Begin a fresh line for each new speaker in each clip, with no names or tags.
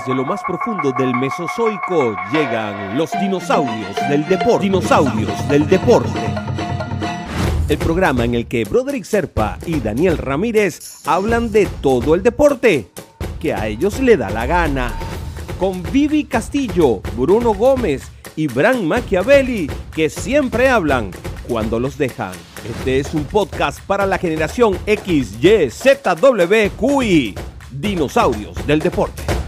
Desde lo más profundo del Mesozoico llegan los dinosaurios del deporte. Dinosaurios del deporte. El programa en el que Broderick Serpa y Daniel Ramírez hablan de todo el deporte que a ellos le da la gana. Con Vivi Castillo, Bruno Gómez y Bran Machiavelli, que siempre hablan cuando los dejan. Este es un podcast para la generación X, Y, Z, W, QI. Dinosaurios del deporte.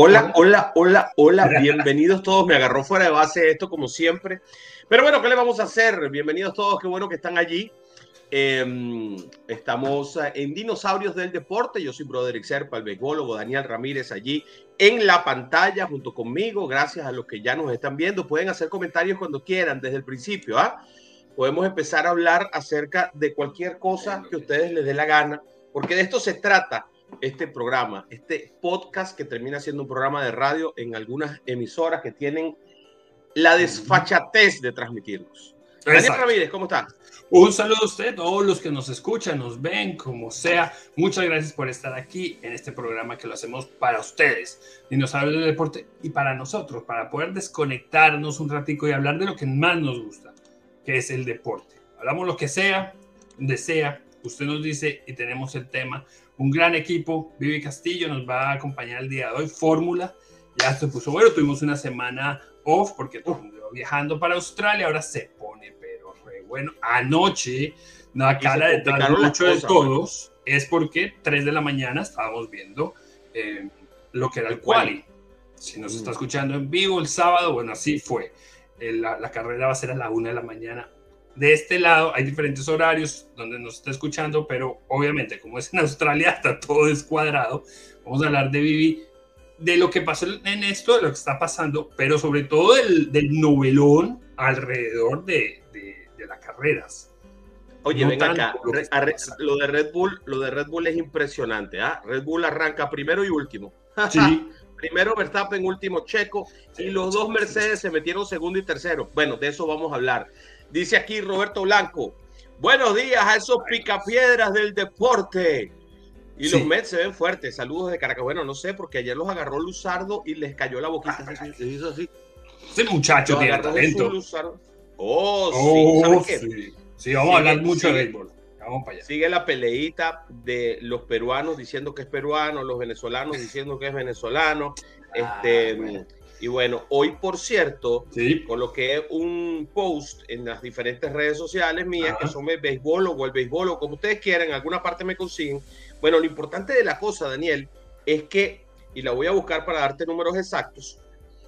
Hola, hola, hola, hola, bienvenidos todos. Me agarró fuera de base esto como siempre. Pero bueno, ¿qué le vamos a hacer? Bienvenidos todos, qué bueno que están allí. Em, estamos en Dinosaurios del Deporte. Yo soy Broderick Serpa, el becólogo Daniel Ramírez allí en la pantalla junto conmigo. Gracias a los que ya nos están viendo. Pueden hacer comentarios cuando quieran desde el principio. ¿ah? Podemos empezar a hablar acerca de cualquier cosa que a ustedes les dé la gana, porque de esto se trata este programa, este podcast que termina siendo un programa de radio en algunas emisoras que tienen la desfachatez de transmitirnos. Daniel Ramírez, ¿cómo está?
Un saludo a usted, todos los que nos escuchan, nos ven, como sea. Muchas gracias por estar aquí en este programa que lo hacemos para ustedes, dinosaurios del deporte, y para nosotros, para poder desconectarnos un ratico y hablar de lo que más nos gusta, que es el deporte. Hablamos lo que sea, donde sea, usted nos dice y tenemos el tema un gran equipo. Vivi Castillo nos va a acompañar el día de hoy. Fórmula ya se puso bueno. Tuvimos una semana off porque todo viajando para Australia. Ahora se pone, pero re bueno. Anoche, la cara de mucho de todos es porque 3 de la mañana estábamos viendo eh, lo que era el quali. Si nos está mm. escuchando en vivo el sábado, bueno, así fue. Eh, la, la, carrera va a ser a la 1 de la mañana de este lado hay diferentes horarios donde nos está escuchando, pero obviamente como es en Australia está todo descuadrado. Vamos a hablar de Vivi, de lo que pasó en esto, de lo que está pasando, pero sobre todo del, del novelón alrededor de, de, las carreras.
Oye, venga acá, lo de Red Bull, lo de Red Bull es impresionante, ¿ah? Red Bull arranca primero y último. Sí. primero Verstappen, último Checo, y los dos Mercedes se metieron segundo y tercero. Bueno, de eso vamos a hablar. Dice aquí Roberto Blanco. Buenos días a esos picapiedras del deporte. Y los Mets se ven fuertes. Saludos de Caracas. Bueno, no sé, porque ayer los agarró Luzardo y les cayó la boquita.
Se hizo así. Ese muchacho tiene talento.
Oh, sí.
Oh, sí. sí. vamos a hablar mucho de béisbol. Vamos para allá.
Sigue la peleita de los peruanos diciendo que es peruano, los venezolanos diciendo que es venezolano. Ah, este, y bueno, hoy por cierto, coloqué un post en las diferentes redes sociales mías que son el béisbol o el béisbol o como ustedes quieran, en alguna parte me consiguen. Bueno, lo importante de la cosa, Daniel, es que, y la voy a buscar para darte números exactos,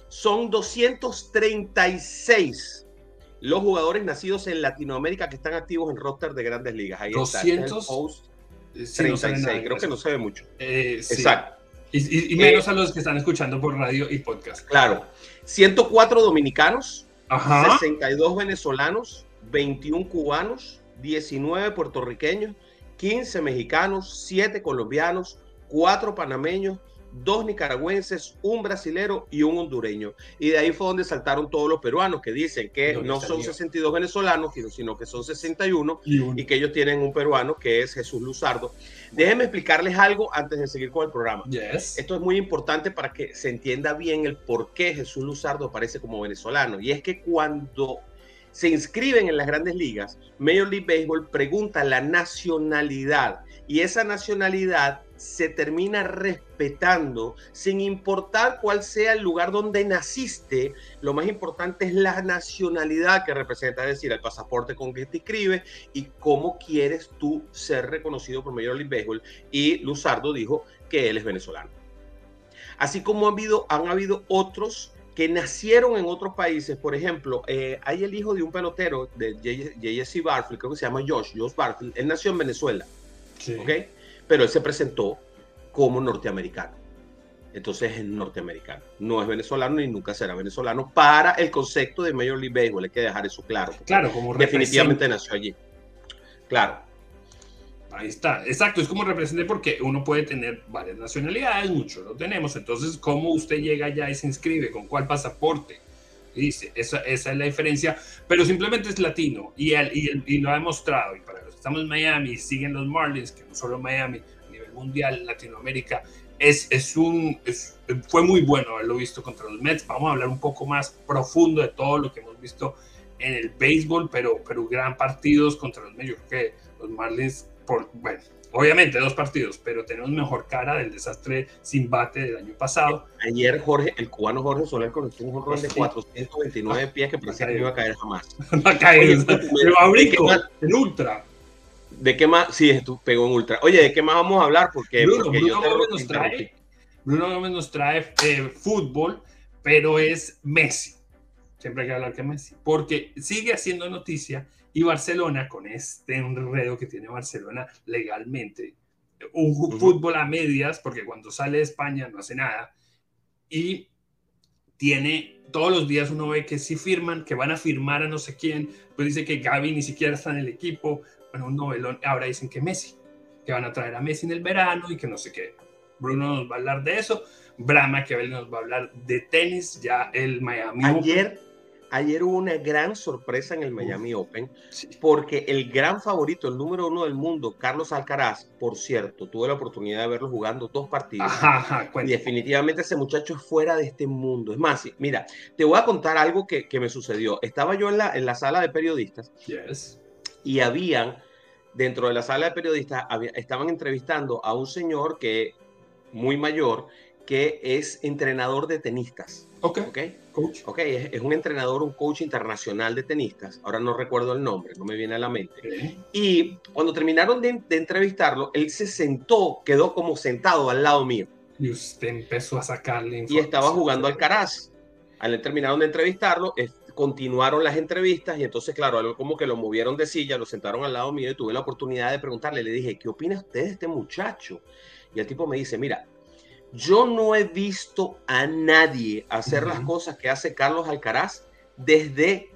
son 236 los jugadores nacidos en Latinoamérica que están activos en roster de grandes ligas.
Ahí 200, está. post
36, creo que no se ve mucho. Eh, Exacto.
Y, menos a los que están escuchando por radio y podcast.
Claro. 104 dominicanos, 62 venezolanos, 21 cubanos, 19 puertorriqueños, 15 mexicanos, 7 colombianos, 4 panameños, dos nicaragüenses, un brasilero y un hondureño. Y de ahí fue donde saltaron todos los peruanos que dicen que no son 62 venezolanos, sino que son 61 y, que ellos tienen un peruano que es Jesús Luzardo. Déjenme explicarles algo antes de seguir con el programa. Esto es muy importante para que se entienda bien el por qué Jesús Luzardo aparece como venezolano. Y es que cuando se inscriben en las grandes ligas, Major League Baseball pregunta la nacionalidad y esa nacionalidad se termina respetando sin importar cuál sea el lugar donde naciste. Lo más importante es la nacionalidad que representa, es decir, el pasaporte con que te inscribes y cómo quieres tú ser reconocido por Major League Baseball. Y Luzardo dijo que él es venezolano. Así como han habido, han habido otros que nacieron en otros países. Por ejemplo, eh, hay el hijo de un pelotero de JSC Barfield, creo que se llama Josh, Josh Barfield. Él nació en Venezuela. Sí pero él se presentó como norteamericano. Entonces es norteamericano, no es venezolano ni nunca será venezolano para el concepto de Major League Baseball, hay que dejar eso claro.
Claro, como
definitivamente nació allí. Claro.
ahí está. Exacto, es como representé porque uno puede tener varias nacionalidades, muchos lo tenemos. Entonces, ¿cómo usted llega allá y se inscribe? ¿Con cuál pasaporte? Dice, esa, esa es la diferencia, pero simplemente es latino y, y, y, lo ha demostrado. Y para estamos en Miami, siguen los Marlins, que no solo Miami, a nivel mundial, Latinoamérica, es, es un, fue muy bueno haberlo visto contra los Mets. Vamos a hablar un poco más profundo de todo lo que hemos visto en el béisbol, pero, pero gran partidos contra los Mets. Yo creo que los Marlins, por, bueno, obviamente dos partidos, pero tenemos mejor cara del desastre sin bate del año pasado.
Ayer Jorge, el cubano Jorge Soler conectó un jonrón de 429 pies que parecía que no iba a caer jamás.
No a caer, pero a brinco, en ultra.
¿De qué más? Sí, tú pegó en ultra. Oye, ¿de qué más vamos a hablar? Porque,
Bruno,
porque
Bruno Gómez nos trae, Bruno Gómez nos trae eh, fútbol, pero es Messi. Siempre hay que hablar que Messi, porque sigue haciendo noticia y Barcelona, con este enredo que tiene Barcelona legalmente, un fútbol a medias, porque cuando sale de España no hace nada, y tiene todos los días uno ve que sí firman, que van a firmar a no sé quién, pues dice que Gaby ni siquiera está en el equipo, bueno, un novelón, ahora dicen que Messi, que van a traer a Messi en el verano y que no sé qué. Bruno nos va a hablar de eso, Brahma que nos va a hablar de tenis, ya el Miami.
Ayer, ayer hubo una gran sorpresa en el Miami Open, porque el gran favorito, el número uno del mundo, Carlos Alcaraz, por cierto, tuve la oportunidad de verlo jugando dos partidos. y definitivamente ese muchacho es fuera de este mundo. Es más, mira, te voy a contar algo que, que me sucedió. Estaba yo en la, en la sala de periodistas.
Yes
y habían, dentro de la sala de periodistas, estaban entrevistando a un señor que, muy mayor, que es entrenador de tenistas.
Ok.
okay? Coach. Ok, es, un entrenador, un coach internacional de tenistas. Ahora no recuerdo el nombre, no me viene a la mente. Y cuando terminaron de, entrevistarlo, él se sentó, quedó como sentado al lado mío.
Y usted empezó a sacarle
Y estaba jugando al Caraz. Al terminaron de entrevistarlo, continuaron las entrevistas y entonces, claro, algo como que lo movieron de silla, lo sentaron al lado mío y tuve la oportunidad de preguntarle, le dije, ¿qué opina usted de este muchacho? Y el tipo me dice, mira, yo no he visto a nadie hacer las cosas que hace Carlos Alcaraz desde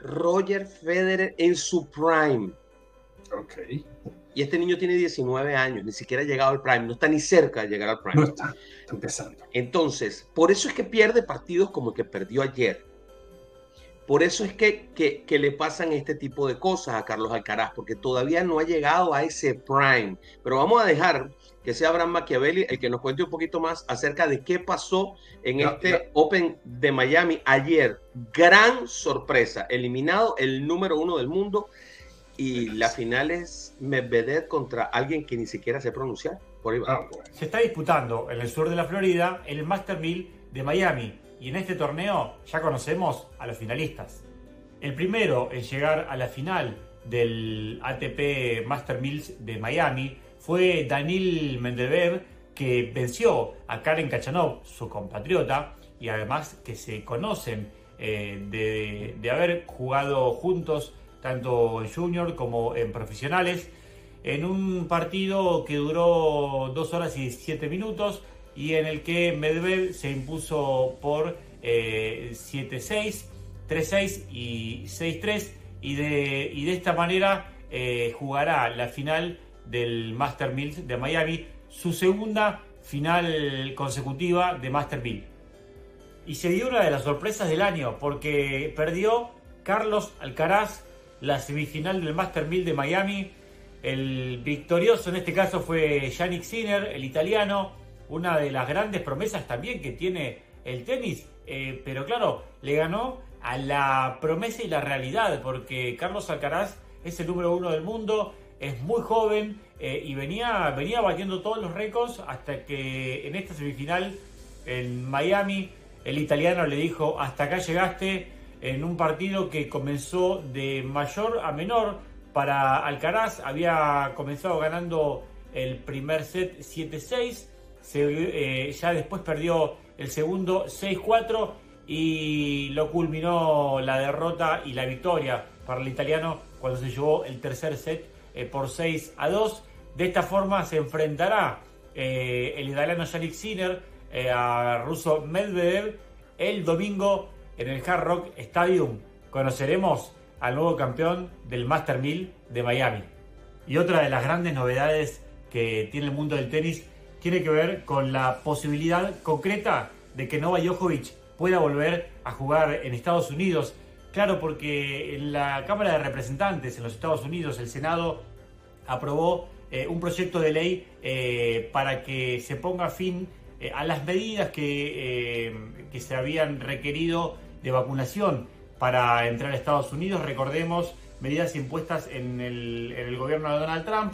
Roger Federer en su prime.
Ok.
Y este niño tiene 19 años, ni siquiera ha llegado al prime, no está ni cerca de llegar al prime.
No está, está empezando.
Entonces, por eso es que pierde partidos como el que perdió ayer. Por eso es que, que, le pasan este tipo de cosas a Carlos Alcaraz, porque todavía no ha llegado a ese prime. Pero vamos a dejar que sea Abraham Machiavelli el que nos cuente un poquito más acerca de qué pasó en este Open de Miami ayer. Gran sorpresa, eliminado el número uno del mundo y la final es Medvedev contra alguien que ni siquiera se pronunciar. Por ahí
ah, Se está disputando en el sur de la Florida el Master 1000 de Miami y en este torneo ya conocemos a los finalistas. El primero en llegar a la final del ATP Master Mills de Miami fue Daniel Mendebev, que venció a Karen Kachanov, su compatriota, y además que se conocen eh, de, de, haber jugado juntos tanto en junior como en profesionales, en un partido que duró dos horas y siete minutos, y en el que Medvedev se impuso por 7-6, 3-6 y 6-3 y de, y de esta manera eh, jugará la final del Master Mills de Miami, su segunda final consecutiva de Master Mill. Y se dio una de las sorpresas del año porque perdió Carlos Alcaraz la semifinal del Master Mill de Miami. El victorioso en este caso fue Yannick Sinner, el italiano, una de las grandes promesas también que tiene el tenis, eh, pero claro, le ganó a la promesa y la realidad, porque Carlos Alcaraz es el número uno del mundo, es muy joven eh, y venía, venía batiendo todos los récords hasta que en esta semifinal en Miami el italiano le dijo hasta acá llegaste en un partido que comenzó de mayor a menor para Alcaraz, había comenzado ganando el primer set 7-6 eh, ya después perdió el segundo 6-4 y lo culminó la derrota y la victoria para el italiano cuando se llevó el tercer set eh, por 6 a 2. De esta forma se enfrentará eh, el italiano Yannick Sinner a ruso Medvedev el domingo en el Hard Rock Stadium. Conoceremos al nuevo campeón del Master 1000 de Miami. Y otra de las grandes novedades que tiene el mundo del tenis tiene que ver con la posibilidad concreta de que Novak Djokovic pueda volver a jugar en Estados Unidos. Claro, porque en la Cámara de Representantes en los Estados Unidos, el Senado aprobó eh, un proyecto de ley eh, para que se ponga fin eh, a las medidas que, que se habían requerido de vacunación para entrar a Estados Unidos. Recordemos medidas impuestas en el, en el gobierno de Donald Trump.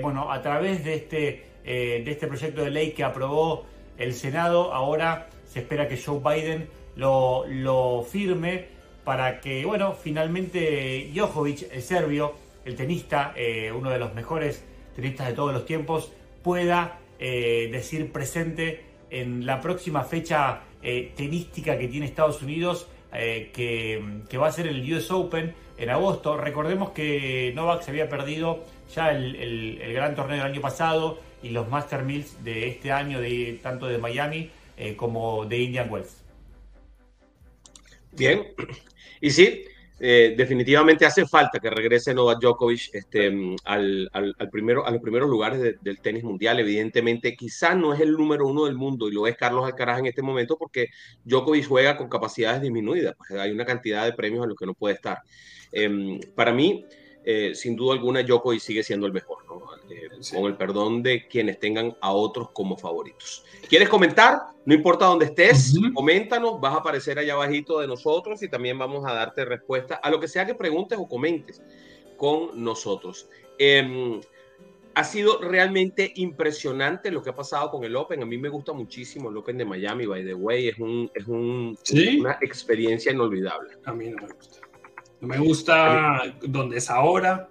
bueno, a través de este, de este proyecto de ley que aprobó el Senado, ahora se espera que Joe Biden lo, lo firme para que, bueno, finalmente Djokovic, el serbio, el tenista, eh, uno de los mejores tenistas de todos los tiempos, pueda eh, decir presente en la próxima fecha eh, tenística que tiene Estados Unidos, que, va a ser el US Open en agosto. Recordemos que Novak se había perdido ya el, gran torneo del año pasado y los Master Mills de este año, de, tanto de Miami como de Indian Wells.
Bien, y sí, eh, definitivamente hace falta que regrese Novak Djokovic este, al, primero, a los primeros lugares del tenis mundial. Evidentemente, quizá no es el número uno del mundo y lo es Carlos Alcaraz en este momento porque Djokovic juega con capacidades disminuidas. Pues hay una cantidad de premios en los que no puede estar. Em, para mí, eh, sin duda alguna, Djokovic sigue siendo el mejor, eh, con el perdón de quienes tengan a otros como favoritos. ¿Quieres comentar? No importa dónde estés, coméntanos, vas a aparecer allá abajito de nosotros y también vamos a darte respuesta a lo que sea que preguntes o comentes con nosotros. Em, ha sido realmente impresionante lo que ha pasado con el Open. A mí me gusta muchísimo el Open de Miami, by the way. Es, un, es un, una experiencia inolvidable.
A mí no me gusta. No me gusta donde es ahora.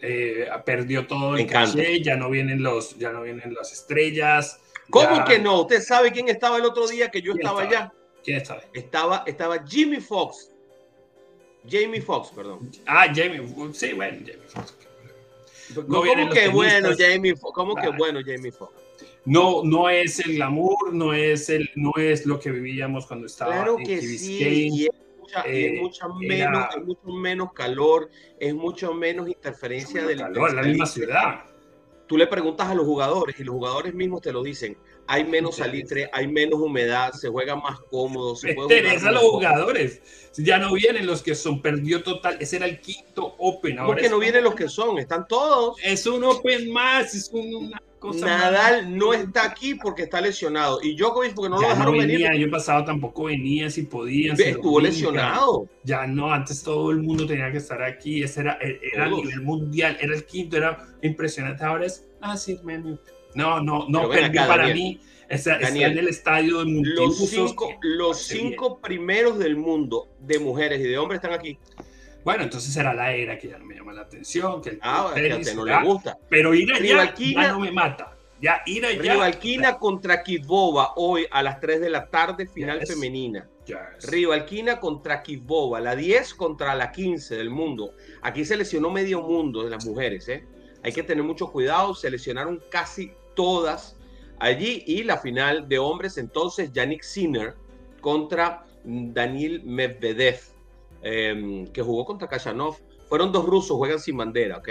Eh, perdió todo el caché, ya no vienen los, ya no vienen las estrellas.
¿Cómo que no? ¿Usted sabe quién estaba el otro día que yo estaba, allá?
¿Quién estaba?
Estaba, estaba Jimmy Fox. Jamie Fox, perdón.
Ah, Jamie, sí, bueno, Jamie Fox.
¿Cómo, que bueno, Jamie Fox? ¿Cómo que bueno, Jamie Fox?
No, no es el glamour, no es el, no es lo que vivíamos cuando estaba
claro que sí, es, mucho menos, mucho menos calor, es mucho menos interferencia del
calor, la misma ciudad.
Tú le preguntas a los jugadores y los jugadores mismos te lo dicen. Hay menos salitre, hay menos humedad, se juega más cómodo. Se
puede a los jugadores. Ya no vienen los que son, perdió total. Ese era el quinto Open.
Ahora Porque no vienen los que son, están todos.
Es un Open más, es una
Nadal no está aquí porque está lesionado. Y Djokovic porque no lo dejaron venir.
El año pasado tampoco venía si podía.
Estuvo lesionado.
Ya no, antes todo el mundo tenía que estar aquí. Ese era, e, era a nivel mundial. Era el quinto, era impresionante. Ahora es, ah, sí, No, no, no, para mí. Está, en el estadio de
Los cinco, los cinco primeros del mundo de mujeres y de hombres están aquí.
Bueno, entonces era la era que ya no me llama la atención, que el
ah, tenis, no le gusta.
Pero ir allá ya no me mata. Ya ir allá.
Rivalquina contra Kidbova hoy a las 3 de la tarde, final femenina. Yes. Rivalquina contra Kidbova, la 10 contra la 15 del mundo. Aquí se lesionó medio mundo de las mujeres, ¿eh? Hay que tener mucho cuidado, se lesionaron casi todas allí y la final de hombres entonces Yannick Sinner contra Daniel Medvedev Em, que jugó contra Kachanov. Fueron dos rusos, juegan sin bandera, ¿ok?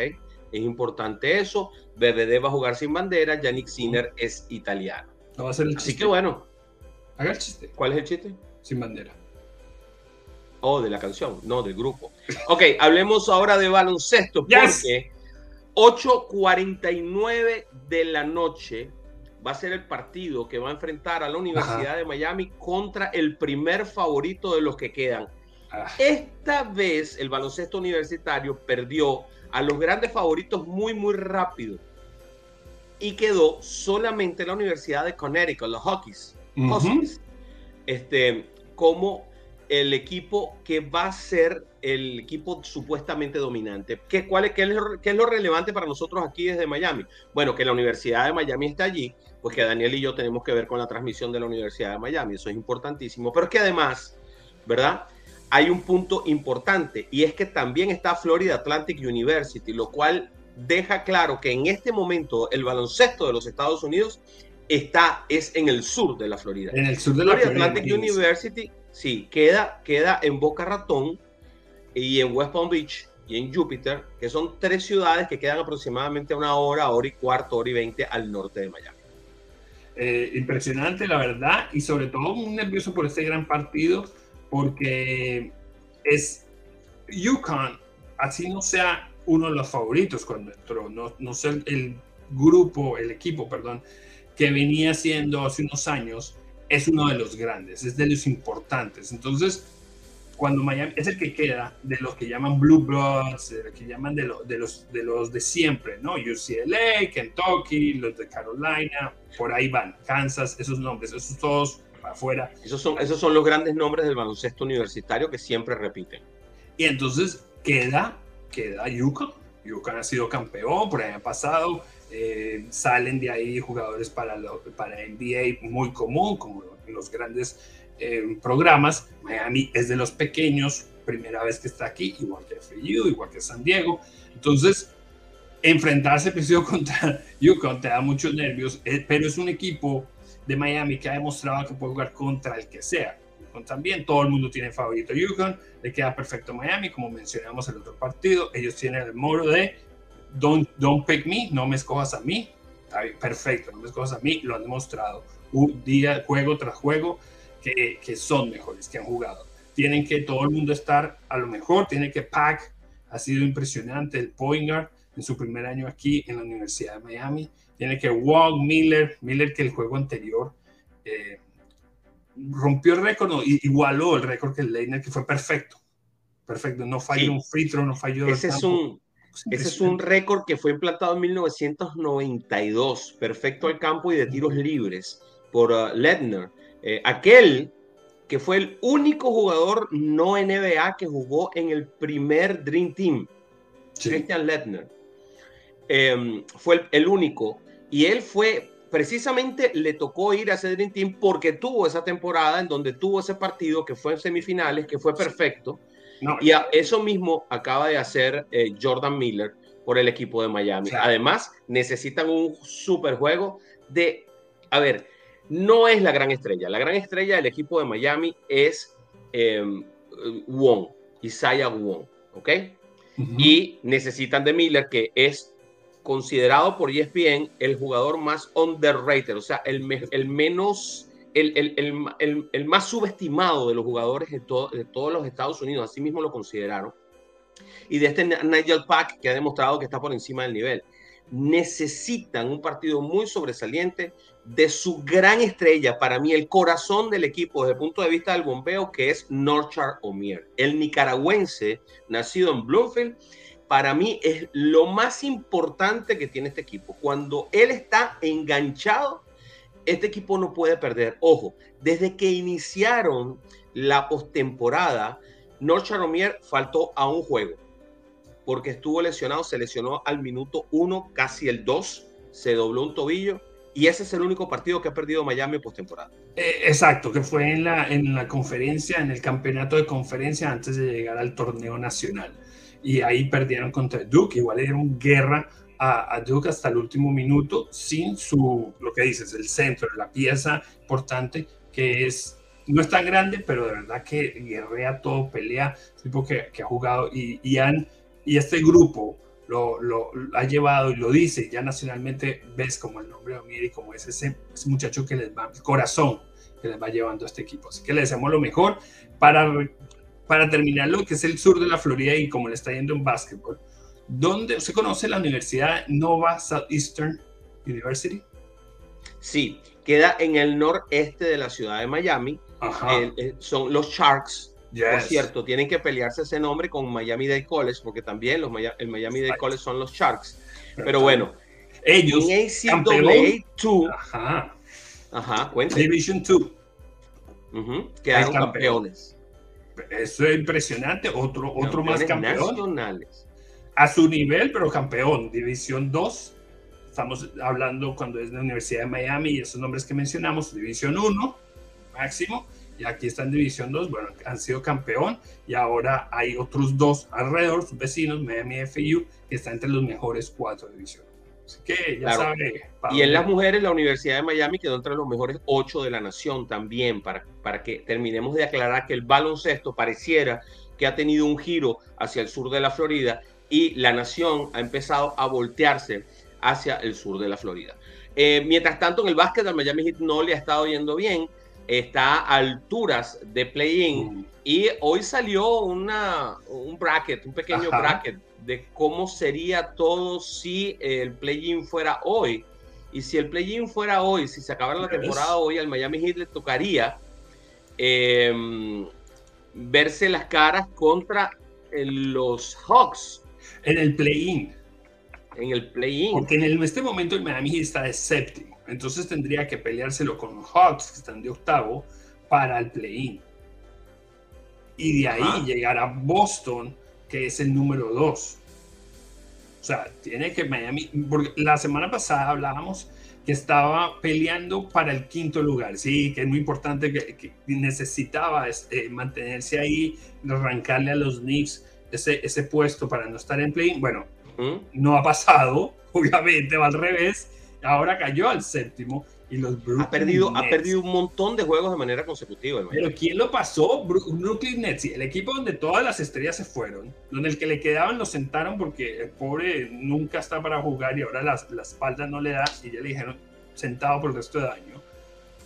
Es importante eso. BBD va a jugar sin bandera, Yannick Sinner es italiano.
No va a ser el
chiste. Así que bueno.
Haga el chiste.
¿Cuál es el chiste?
Sin bandera.
Oh, de la canción, no, del grupo. Ok, hablemos ahora de baloncesto, porque 8.49 de la noche va a ser el partido que va a enfrentar a la Universidad de Miami contra el primer favorito de los que quedan, esta vez el baloncesto universitario perdió a los grandes favoritos muy, muy rápido. Y quedó solamente la Universidad de Connecticut, los Hawkeyes, este, como el equipo que va a ser el equipo supuestamente dominante. ¿Qué, cuál es, qué, es lo, relevante para nosotros aquí desde Miami? Bueno, que la Universidad de Miami está allí, pues que Daniel y yo tenemos que ver con la transmisión de la Universidad de Miami, eso es importantísimo, pero es que además, ¿verdad? hay un punto importante y es que también está Florida Atlantic University, lo cual deja claro que en este momento el baloncesto de los Estados Unidos está es en el sur de la Florida.
En el sur de la
Florida Atlantic University, sí, queda, queda en Boca Ratón y en West Palm Beach, y en Júpiter, que son tres ciudades que quedan aproximadamente una hora, hora y cuarto, hora y veinte al norte de Miami.
Eh, impresionante, la verdad, y sobre todo muy nervioso por este gran partido, porque es UConn, así no sea uno de los favoritos cuando entró, no, no sea el grupo, el equipo, perdón, que venía siendo hace unos años, es uno de los grandes, es de los importantes. Entonces, cuando Miami es el que queda de los que llaman Blue Bloods, de los que llaman de, de, los, de los de siempre, ¿no? UCLA, Kentucky, los de Carolina, por ahí van, Kansas, esos nombres, esos todos para afuera.
Esos son, esos son los grandes nombres del baloncesto universitario que siempre repiten.
Y entonces queda, queda UConn. UConn ha sido campeón por el año pasado. Eh, salen de ahí jugadores para, para NBA muy común, como los grandes eh, programas. Miami es de los pequeños, primera vez que está aquí, igual que FIU, igual que San Diego. Entonces, enfrentarse preciso contra UConn te da muchos nervios, eh, pero es un equipo de Miami que ha demostrado que puede jugar contra el que sea. también todo el mundo tiene favorito UConn, le queda perfecto Miami, como mencionamos el otro partido. Ellos tienen el modo de don't, don't pick me, no me escojas a mí. perfecto, no me escojas a mí, lo han demostrado un día, juego tras juego que, son mejores, que han jugado. Tienen que todo el mundo estar a lo mejor, tiene que Pack ha sido impresionante, el Poingar en su primer año aquí en la Universidad de Miami. Tiene que Wong, Miller, Miller que el juego anterior eh, rompió el récord, no, igualó el récord que el Leitner, que fue perfecto. Perfecto, no falló un free throw, no falló.
Ese es un, ese es un récord que fue implantado en 1992, perfecto al campo y de tiros libres por uh, Ledner. Eh, aquel que fue el único jugador no NBA que jugó en el primer Dream Team, Christian Ledner. Em, fue el, único. Y él fue, precisamente le tocó ir a ese Dream Team porque tuvo esa temporada en donde tuvo ese partido que fue en semifinales, que fue perfecto. y a eso mismo acaba de hacer eh, Jordan Miller por el equipo de Miami. Además, necesitan un super juego de, a ver, no es la gran estrella. La gran estrella del equipo de Miami es eh, Wong, Isaiah Wong, ¿ok? Y necesitan de Miller, que es considerado por ESPN el jugador más underrated, o sea, el, el menos, el, el, el, más subestimado de los jugadores de, de todos los Estados Unidos, así mismo lo consideraron. Y de este Nigel Pack, que ha demostrado que está por encima del nivel necesitan un partido muy sobresaliente de su gran estrella, para mí el corazón del equipo desde el punto de vista del bombeo, que es Norchar Omier, el nicaragüense nacido en Bloomfield. Para mí es lo más importante que tiene este equipo. Cuando él está enganchado, este equipo no puede perder. Ojo, desde que iniciaron la postemporada, Norchar Omier faltó a un juego porque estuvo lesionado, se lesionó al minuto uno, casi el dos, se dobló un tobillo y ese es el único partido que ha perdido Miami postemporada.
Eh, exacto, que fue en la, en la conferencia, en el campeonato de conferencia antes de llegar al torneo nacional. Y ahí perdieron contra Duke, igual le dieron guerra a, a, Duke hasta el último minuto sin su, lo que dices, el centro, la pieza importante que es no es tan grande, pero de verdad que guerrea todo, pelea, tipo que, ha jugado y, y han y este grupo lo, lo, ha llevado y lo dice, ya nacionalmente ves como el nombre de Omiri, como es ese, ese, muchacho que les va, el corazón que les va llevando a este equipo. Así que le deseamos lo mejor para, para terminar lo que es el sur de la Florida y como le está yendo en básquetbol. ¿Dónde usted conoce la universidad Nova Southeastern University?
Sí, queda en el noreste de la ciudad de Miami. Eh, son los Sharks por cierto, tienen que pelearse ese nombre con Miami Dade College, porque también los, el Miami Dade College son los Sharks. Pero bueno,
ellos, en
ACAA 2, ajá, ajá,
Division 2,
quedaron campeones.
Eso es impresionante, otro, otro más campeón. Nacionales. A su nivel, pero campeón, División 2. Estamos hablando cuando es la Universidad de Miami y esos nombres que mencionamos, División 1, máximo y aquí está en División 2, bueno, han sido campeón y ahora hay otros dos alrededor, sus vecinos, Miami FIU, que está entre los mejores cuatro divisiones. Así que ya sabe.
Y en las mujeres, la Universidad de Miami quedó entre los mejores ocho de la nación también, para, para que terminemos de aclarar que el baloncesto pareciera que ha tenido un giro hacia el sur de la Florida y la nación ha empezado a voltearse hacia el sur de la Florida. Eh, mientras tanto, en el básquet del Miami Heat no le ha estado yendo bien, está a alturas de play-in mm. y hoy salió una, un bracket, un pequeño bracket de cómo sería todo si el play-in fuera hoy. Y si el play-in fuera hoy, si se acabara la temporada hoy, al Miami Heat le tocaría em, verse las caras contra los Hawks.
En el play-in.
En el play-in.
Porque en, este momento el Miami Heat está de séptimo. Entonces tendría que peleárselo con los Hawks, que están de octavo, para el play-in. Y de ahí llegar a Boston, que es el número dos. O sea, tiene que Miami, porque la semana pasada hablábamos que estaba peleando para el quinto lugar, sí, que es muy importante, que, necesitaba eh, mantenerse ahí, arrancarle a los Knicks ese, ese puesto para no estar en play. Bueno, no ha pasado, obviamente va al revés, ahora cayó al séptimo y los
ha perdido, ha perdido un montón de juegos de manera consecutiva.
Pero ¿quién lo pasó? Brooklyn Nets, el equipo donde todas las estrellas se fueron, donde el que le quedaban lo sentaron porque el pobre nunca está para jugar y ahora la, la espalda no le da y ya le dijeron sentado por el resto de año.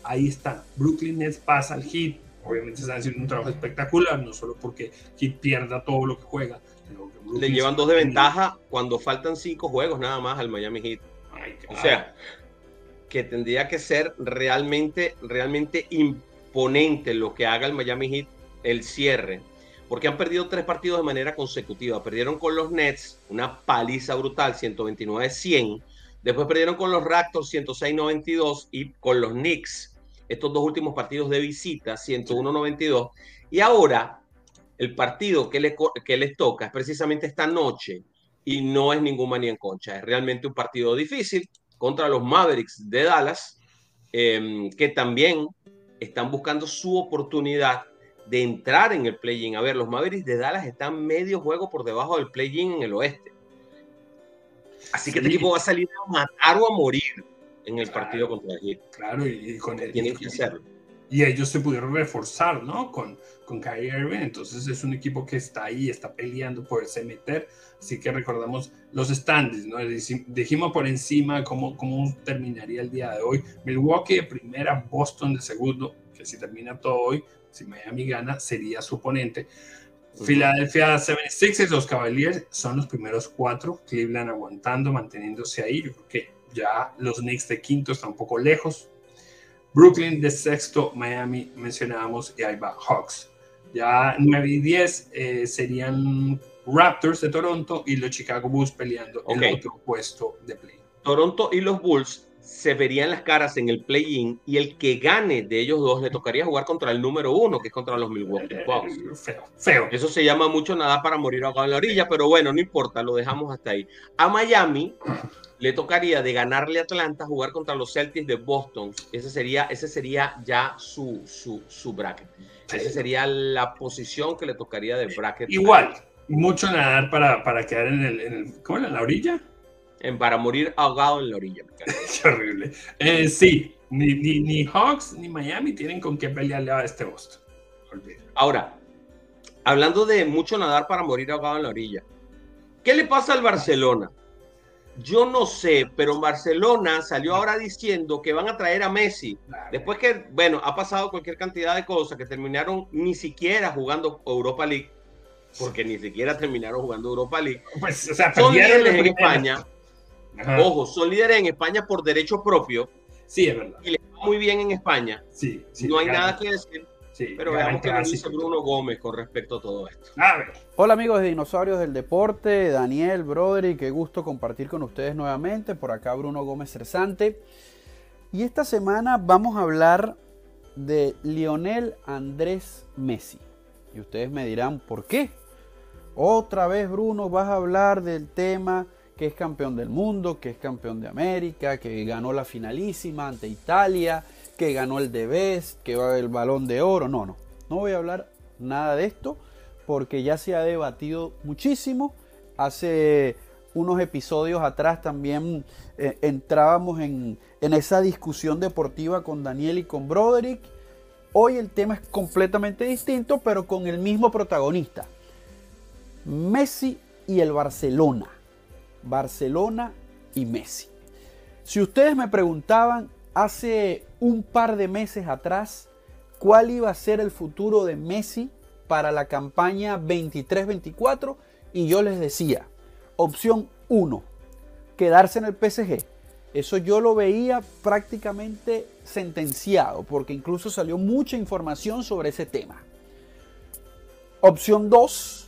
Ahí está. Brooklyn Nets pasa al hit. Obviamente están haciendo un trabajo espectacular, no solo porque Heat pierda todo lo que juega.
le llevan dos de ventaja cuando faltan cinco juegos nada más al Miami Heat. O sea, que tendría que ser realmente, realmente imponente lo que haga el Miami Heat el cierre, porque han perdido tres partidos de manera consecutiva. Perdieron con los Nets, una paliza brutal, 129-100. Después perdieron con los Raptors, 106-92. Y con los Knicks, estos dos últimos partidos de visita, 101-92. Y ahora, el partido que, le, que les toca es precisamente esta noche. Y no es ningún manía en concha. Es realmente un partido difícil contra los Mavericks de Dallas, em, que también están buscando su oportunidad de entrar en el play-in. A ver, los Mavericks de Dallas están medio juego por debajo del play-in en el oeste. Así que este equipo va a salir a matar o a morir en el partido contra el Heat.
Claro, y, con el,
tienen que hacerlo
y ellos se pudieron reforzar, ¿no? Con, con Kyrie Irving, entonces es un equipo que está ahí, está peleando por ese meter, así que recordamos los standings, ¿no? Dijimos por encima cómo, cómo terminaría el día de hoy. Milwaukee de primera, Boston de segundo, que si termina todo hoy, si Miami gana, sería su oponente. Philadelphia 76ers, los Cavaliers son los primeros cuatro, Cleveland aguantando, manteniéndose ahí, yo creo que ya los Knicks de quinto están un poco lejos, Brooklyn de sexto, Miami mencionábamos y ahí va Hawks. Ya 9 y 10 eh, serían Raptors de Toronto y los Chicago Bulls peleando en el otro puesto de play.
Toronto y los Bulls se verían las caras en el play-in y el que gane de ellos dos le tocaría jugar contra el número uno, que es contra los Milwaukee eh, Bucks.
feo, feo.
Eso se llama mucho nada para morir acá en la orilla, pero bueno, no importa, lo dejamos hasta ahí. A Miami le tocaría de ganarle a Atlanta jugar contra los Celtics de Boston. Ese sería, ese sería ya su, su, su bracket. Esa sería la posición que le tocaría de bracket.
Igual, mucho nadar para, para quedar en el, en ¿cómo en la orilla?
En, para morir ahogado en la orilla.
Qué horrible. Eh, sí, ni, ni, ni, Hawks ni Miami tienen con qué pelearle a este Boston.
Ahora, hablando de mucho nadar para morir ahogado en la orilla, ¿qué le pasa al Barcelona? Yo no sé, pero Barcelona salió ahora diciendo que van a traer a Messi. Después que, bueno, ha pasado cualquier cantidad de cosas que terminaron ni siquiera jugando Europa League, porque ni siquiera terminaron jugando Europa League.
Pues, o sea,
son líderes en España. Ojo, son líderes en España por derecho propio.
Sí, es verdad.
Y les va muy bien en España.
Sí, sí
no hay nada que decir. Pero veamos qué nos dice Bruno Gómez con respecto a todo esto.
Hola amigos de Dinosaurios del Deporte, Daniel, Broderick, qué gusto compartir con ustedes nuevamente. Por acá Bruno Gómez Cersante. Y esta semana vamos a hablar de Lionel Andrés Messi. Y ustedes me dirán, ¿por qué? Otra vez Bruno vas a hablar del tema que es campeón del mundo, que es campeón de América, que ganó la finalísima ante Italia que ganó el de Best, que va el balón de oro. No, no. No voy a hablar nada de esto porque ya se ha debatido muchísimo. Hace unos episodios atrás también eh, entrábamos en, en, esa discusión deportiva con Daniel y con Broderick. Hoy el tema es completamente distinto, pero con el mismo protagonista. Messi y el Barcelona. Barcelona y Messi. Si ustedes me preguntaban hace un par de meses atrás cuál iba a ser el futuro de Messi para la campaña 23-24 y yo les decía, opción 1, quedarse en el PSG. Eso yo lo veía prácticamente sentenciado porque incluso salió mucha información sobre ese tema. Opción 2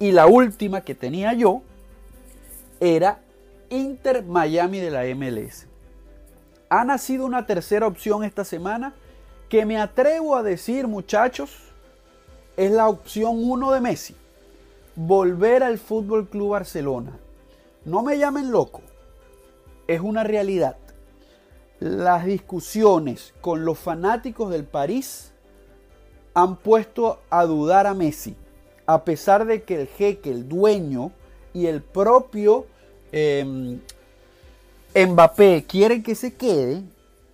y la última que tenía yo era Inter Miami de la MLS. Ha nacido una tercera opción esta semana que me atrevo a decir, muchachos, es la opción 1 de Messi. Volver al Fútbol Club Barcelona. No me llamen loco, es una realidad. Las discusiones con los fanáticos del París han puesto a dudar a Messi, a pesar de que el jeque, el dueño y el propio eh, Mbappé quieren que se quede,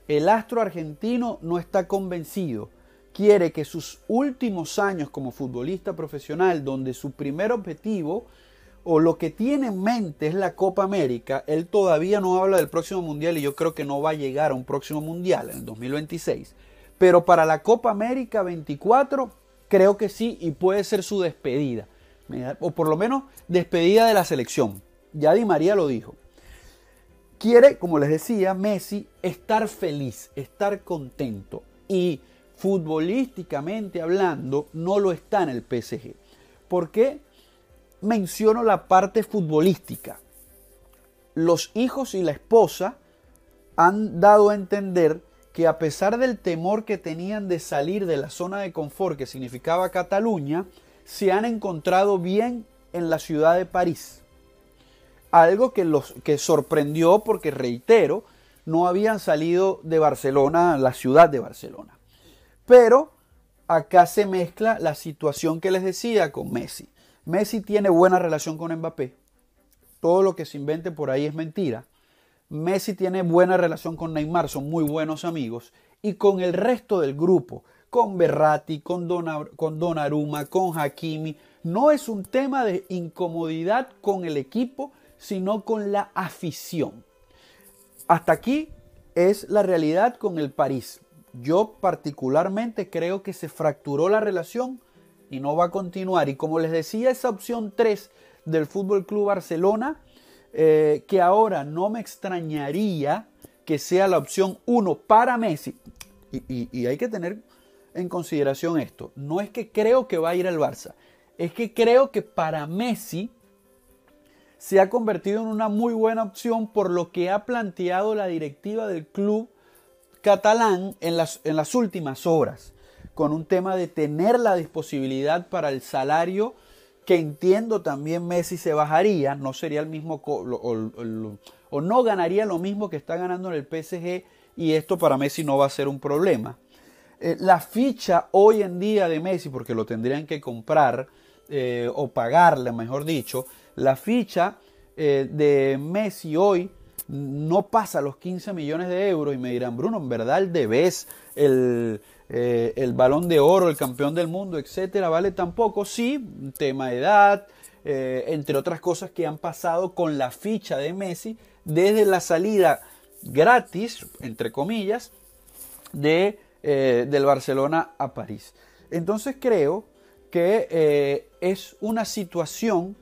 el astro argentino no está convencido. Quiere que sus últimos años como futbolista profesional, donde su primer objetivo o lo que tiene en mente es la Copa América, él todavía no habla del próximo mundial y yo creo que no va a llegar a un próximo mundial en el 2026. Pero para la Copa América 24 creo que sí y puede ser su despedida. O por lo menos despedida de la selección. Ya Di María lo dijo. Quiere, como les decía, Messi estar feliz, estar contento. Y futbolísticamente hablando, no lo está en el PSG. ¿Por qué menciono la parte futbolística? Los hijos y la esposa han dado a entender que a pesar del temor que tenían de salir de la zona de confort que significaba Cataluña, se han encontrado bien en la ciudad de París. Algo que los que sorprendió porque reitero, no habían salido de Barcelona, la ciudad de Barcelona. Pero acá se mezcla la situación que les decía con Messi. Messi tiene buena relación con Mbappé. Todo lo que se invente por ahí es mentira. Messi tiene buena relación con Neymar, son muy buenos amigos. Y con el resto del grupo, con Berratti, con, con Donnarumma, con Hakimi, no es un tema de incomodidad con el equipo, sino con la afición. Hasta aquí es la realidad con el París. Yo particularmente creo que se fracturó la relación y no va a continuar. Y como les decía, esa opción 3 del Fútbol Club Barcelona eh, que ahora no me extrañaría que sea la opción 1 para Messi. Y, hay que tener en consideración esto. No es que creo que va a ir al Barça. Es que creo que para Messi se ha convertido en una muy buena opción por lo que ha planteado la directiva del club catalán en las, en las últimas horas, con un tema de tener la disponibilidad para el salario que entiendo también Messi se bajaría, no sería el mismo o, no ganaría lo mismo que está ganando en el PSG y esto para Messi no va a ser un problema. Eh, la ficha hoy en día de Messi, porque lo tendrían que comprar eh, o pagarle, mejor dicho, la ficha eh, de Messi hoy no pasa los 15 millones de euros y me dirán, Bruno, en verdad el debes el, eh, el balón de oro, el campeón del mundo, etcétera, vale tampoco, sí, tema de edad, eh, entre otras cosas que han pasado con la ficha de Messi desde la salida gratis, entre comillas, de, del Barcelona a París. Entonces creo que es una situación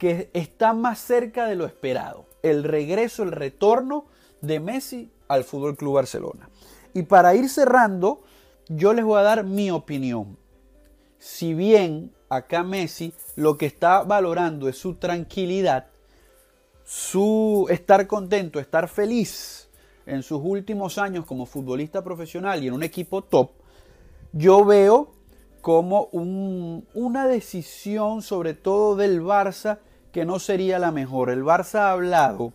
que está más cerca de lo esperado. El regreso, el retorno de Messi al Fútbol Club Barcelona. Y para ir cerrando, yo les voy a dar mi opinión. Si bien acá Messi lo que está valorando es su tranquilidad, su estar contento, estar feliz en sus últimos años como futbolista profesional y en un equipo top, yo veo como una decisión sobre todo del Barça que no sería la mejor. El Barça ha hablado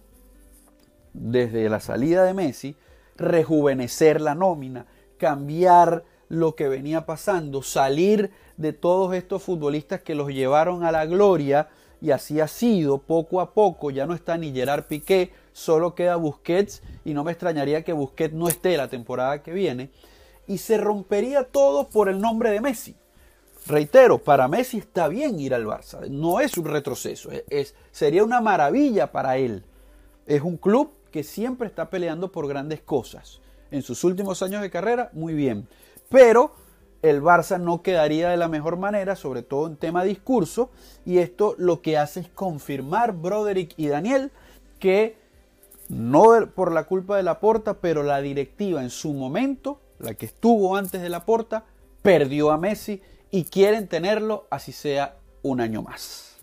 desde la salida de Messi, rejuvenecer la nómina, cambiar lo que venía pasando, salir de todos estos futbolistas que los llevaron a la gloria y así ha sido poco a poco, ya no está ni Gerard Piqué, solo queda Busquets y no me extrañaría que Busquets no esté la temporada que viene y se rompería todo por el nombre de Messi. Reitero, para Messi está bien ir al Barça, no es un retroceso, es, sería una maravilla para él. Es un club que siempre está peleando por grandes cosas. En sus últimos años de carrera, muy bien. Pero el Barça no quedaría de la mejor manera, sobre todo en tema discurso, y esto lo que hace es confirmar Broderick y Daniel que no por la culpa de la porta, pero la directiva en su momento, la que estuvo antes de la porta, perdió a Messi y quieren tenerlo así sea un año más.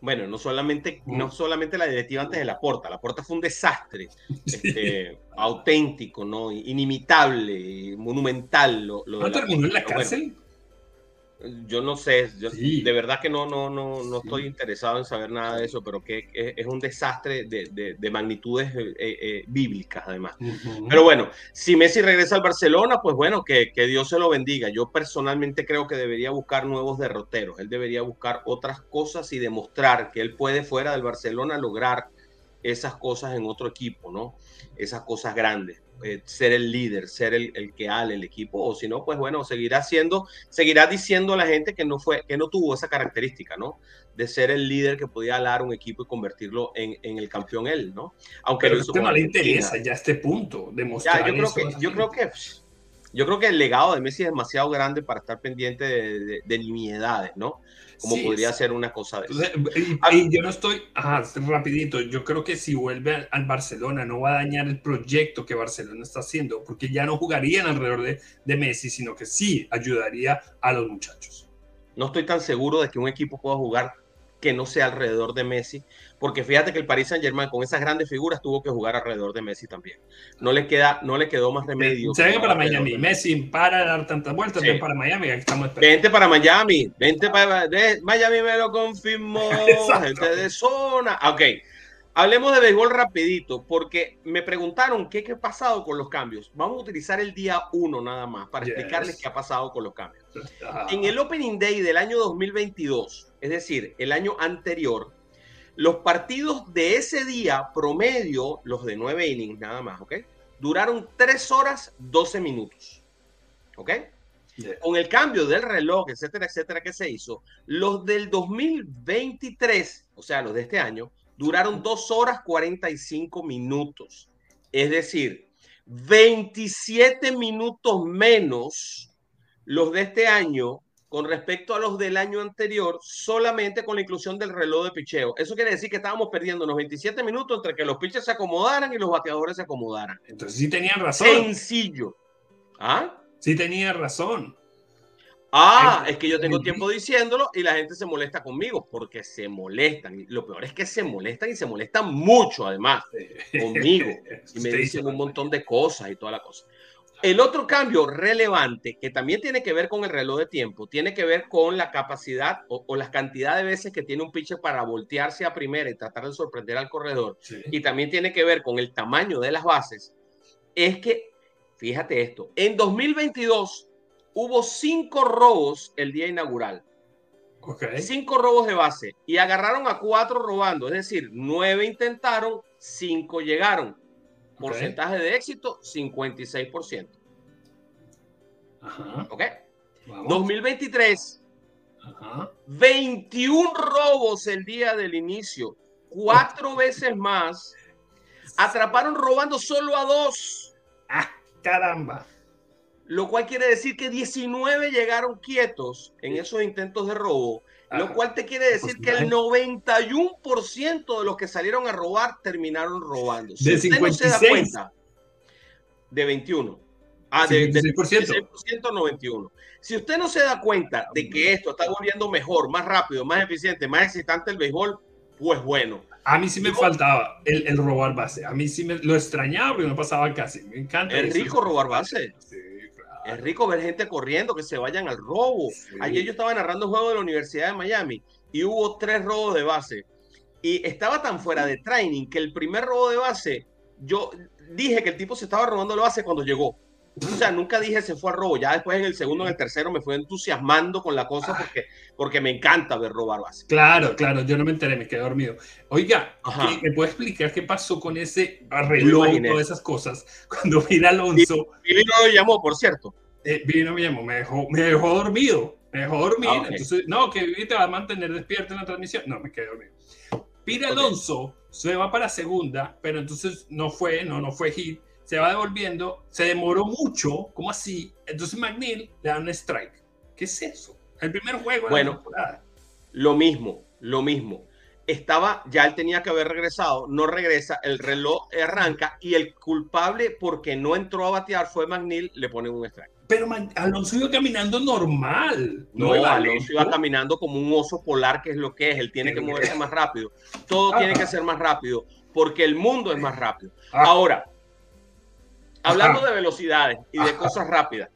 Bueno, no solamente, no solamente la directiva antes de la porta, la porta fue un desastre, este, auténtico, ¿no? inimitable, monumental. Lo,
¿No terminó en la cárcel?
Yo no sé, de verdad que no, no, no, no estoy interesado en saber nada de eso, pero que es, un desastre de, de, magnitudes eh, eh, eh, bíblicas además. Pero bueno, si Messi regresa al Barcelona, pues bueno, que, que, Dios se lo bendiga. Yo personalmente creo que debería buscar nuevos derroteros, él debería buscar otras cosas y demostrar que él puede fuera del Barcelona lograr esas cosas en otro equipo, ¿no? Esas cosas grandes. Eh, ser el líder, ser el, el, que ale el equipo, o si no, pues bueno, seguirá siendo, seguirá diciendo a la gente que no fue, que no tuvo esa característica, ¿no? De ser el líder que podía alar un equipo y convertirlo en, en el campeón él, ¿no?
Aunque Pero lo no le interesa ya este punto, demostrar
yo creo que, yo creo que yo creo que el legado de Messi es demasiado grande para estar pendiente de, de, de nimiedades, ¿no? como podría ser una cosa de eso.
Ah, y, yo no estoy, ajá, rapidito, yo creo que si vuelve al, Barcelona no va a dañar el proyecto que Barcelona está haciendo, porque ya no jugarían alrededor de, de Messi, sino que sí ayudaría a los muchachos.
No estoy tan seguro de que un equipo pueda jugar que no sea alrededor de Messi, porque fíjate que el Paris Saint Germain con esas grandes figuras tuvo que jugar alrededor de Messi también. No le queda, no le quedó más remedio.
Se ven para Miami, Messi para dar tantas vueltas, ven para Miami, estamos
esperando. Vente para Miami, vente para Miami me lo confirmó, gente de zona. Ok, Hablemos de béisbol rapidito, porque me preguntaron qué, qué ha pasado con los cambios. Vamos a utilizar el día 1 nada más para explicarles qué ha pasado con los cambios. En el Opening Day del año 2022, es decir, el año anterior, los partidos de ese día promedio, los de 9 innings nada más, ¿ok? Duraron 3 horas 12 minutos, ¿ok? Con el cambio del reloj, etcétera, etcétera, que se hizo, los del 2023, o sea, los de este año, duraron 2 horas 45 minutos. Es decir, 27 minutos menos los de este año con respecto a los del año anterior, solamente con la inclusión del reloj de picheo. Eso quiere decir que estábamos perdiendo unos 27 minutos entre que los pitchers se acomodaran y los bateadores se acomodaran.
Entonces sí tenían razón.
Sencillo. ¿Ah?
Sí tenía razón.
Ah, es que yo tengo tiempo diciéndolo y la gente se molesta conmigo porque se molestan. Y lo peor es que se molestan y se molestan mucho, además, conmigo. Y me dicen un montón de cosas y toda la cosa. El otro cambio relevante, que también tiene que ver con el reloj de tiempo, tiene que ver con la capacidad o, la cantidad de veces que tiene un pitcher para voltearse a primera y tratar de sorprender al corredor. Y también tiene que ver con el tamaño de las bases. Es que, fíjate esto, en 2022 hubo cinco robos el día inaugural. Cinco robos de base y agarraron a cuatro robando, es decir, nueve intentaron, cinco llegaron. Porcentaje de éxito, 56%. Ajá. ¿Ok? 2023, Ajá. 21 robos el día del inicio, cuatro veces más. Atraparon robando solo a dos.
¡Ah, caramba!
Lo cual quiere decir que 19 llegaron quietos en esos intentos de robo, lo cual te quiere decir que el 91% de los que salieron a robar terminaron robando.
Si de usted 56. no se da cuenta,
de 21. Ah, de, de 16%, 91. Si usted no se da cuenta de que esto está volviendo mejor, más rápido, más eficiente, más excitante el béisbol, pues bueno.
A mí sí me faltaba el, el, robar base. A mí sí me lo extrañaba porque no pasaba casi. Me encanta.
Es rico robar base. Sí. Es rico ver gente corriendo, que se vayan al robo. Ayer yo estaba narrando un juego de la Universidad de Miami y hubo tres robos de base. Y estaba tan fuera de training que el primer robo de base, yo dije que el tipo se estaba robando la base cuando llegó. O sea, nunca dije se fue al robo. Ya después en el segundo, en el tercero, me fue entusiasmando con la cosa porque, porque me encanta ver robar base.
Claro, claro, yo no me enteré, me quedé dormido. Oiga, ¿me puede explicar qué pasó con ese reloj y todas esas cosas cuando mira Alonso?
Y, no lo llamó, por cierto.
Eh, vino, me llamó, me dejó, me dejó dormido, me dejó dormir. Ah, entonces, no, que Vivi te va a mantener despierto en la transmisión. No, me quedé dormido. Pire Alonso se va para segunda, pero entonces no fue, no, no fue hit. Se va devolviendo, se demoró mucho, ¿cómo así? Entonces McNeil le da un strike. ¿Qué es eso? El primer juego
de bueno, la temporada. Lo mismo, lo mismo estaba, ya él tenía que haber regresado, no regresa, el reloj arranca y el culpable porque no entró a batear fue McNeil, le pone un strike.
Pero Alonso iba caminando normal.
No, Alonso iba caminando como un oso polar, que es lo que es. Él tiene que moverse más rápido. Todo tiene que ser más rápido, porque el mundo es más rápido. Ah. Ahora, hablando de velocidades y de cosas rápidas,